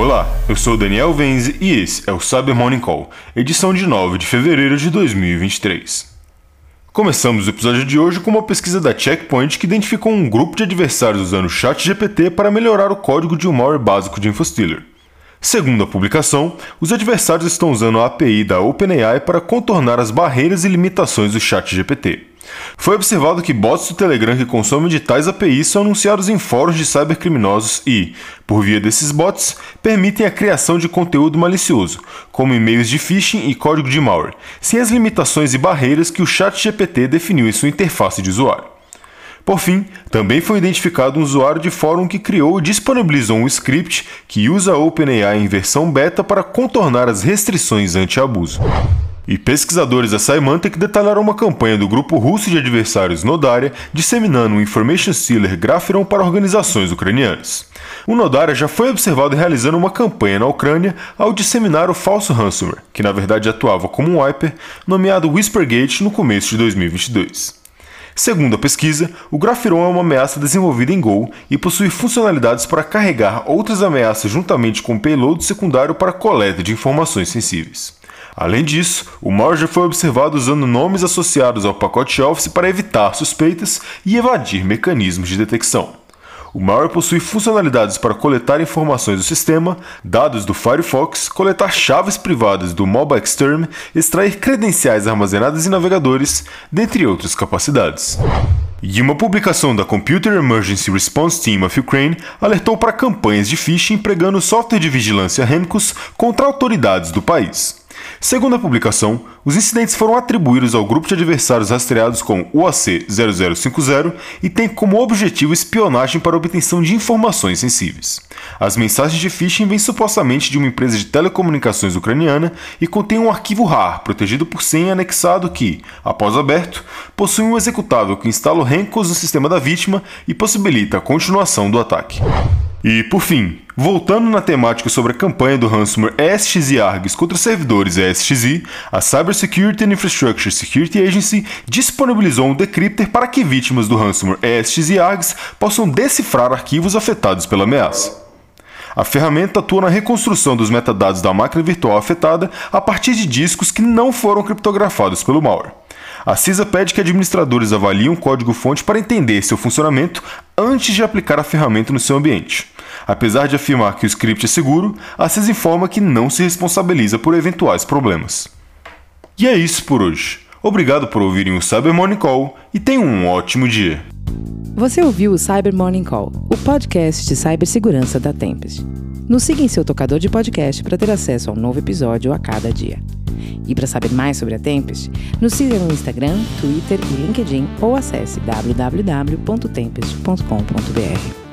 Olá, eu sou Daniel Venze e esse é o Cyber Morning Call, edição de 9 de fevereiro de 2023. Começamos o episódio de hoje com uma pesquisa da Checkpoint que identificou um grupo de adversários usando o ChatGPT para melhorar o código de um malware básico de InfoStealer. Segundo a publicação, os adversários estão usando a API da OpenAI para contornar as barreiras e limitações do ChatGPT. Foi observado que bots do Telegram que consomem de tais APIs são anunciados em fóruns de cybercriminosos e, por via desses bots, permitem a criação de conteúdo malicioso, como e-mails de phishing e código de malware, sem as limitações e barreiras que o ChatGPT definiu em sua interface de usuário. Por fim, também foi identificado um usuário de fórum que criou e disponibilizou um script que usa a OpenAI em versão beta para contornar as restrições anti-abuso. E pesquisadores da Symantec detalharam uma campanha do grupo russo de adversários Nodaria disseminando o Information Stealer Graphiron para organizações ucranianas. O Nodaria já foi observado realizando uma campanha na Ucrânia ao disseminar o falso ransomware, que na verdade atuava como um wiper, nomeado Whispergate no começo de 2022. Segundo a pesquisa, o Graphiron é uma ameaça desenvolvida em Go e possui funcionalidades para carregar outras ameaças juntamente com payload secundário para coleta de informações sensíveis. Além disso, o já foi observado usando nomes associados ao pacote Office para evitar suspeitas e evadir mecanismos de detecção. O malware possui funcionalidades para coletar informações do sistema, dados do Firefox, coletar chaves privadas do MobileXterm, extrair credenciais armazenadas em navegadores, dentre outras capacidades. E uma publicação da Computer Emergency Response Team of Ukraine alertou para campanhas de phishing empregando software de vigilância Remcos contra autoridades do país. Segundo a publicação, os incidentes foram atribuídos ao grupo de adversários rastreados com UAC-0050 e têm como objetivo espionagem para obtenção de informações sensíveis. As mensagens de phishing vêm supostamente de uma empresa de telecomunicações ucraniana e contêm um arquivo RAR protegido por senha anexado que, após aberto, possui um executável que instala o Rencos no sistema da vítima e possibilita a continuação do ataque. E, por fim, voltando na temática sobre a campanha do ransomware ESXi Args contra servidores ESXi, a Cybersecurity and Infrastructure Security Agency disponibilizou um decrypter para que vítimas do ransomware ESXi Args possam decifrar arquivos afetados pela ameaça. A ferramenta atua na reconstrução dos metadados da máquina virtual afetada a partir de discos que não foram criptografados pelo malware. A CISA pede que administradores avaliem o código-fonte para entender seu funcionamento antes de aplicar a ferramenta no seu ambiente. Apesar de afirmar que o script é seguro, a CISA informa que não se responsabiliza por eventuais problemas. E é isso por hoje. Obrigado por ouvirem o Cyber Morning Call e tenham um ótimo dia. Você ouviu o Cyber Morning Call, o podcast de cibersegurança da Tempest. Nos siga em seu tocador de podcast para ter acesso a um novo episódio a cada dia. E para saber mais sobre a Tempest, nos siga no Instagram, Twitter e LinkedIn ou acesse www.tempest.com.br.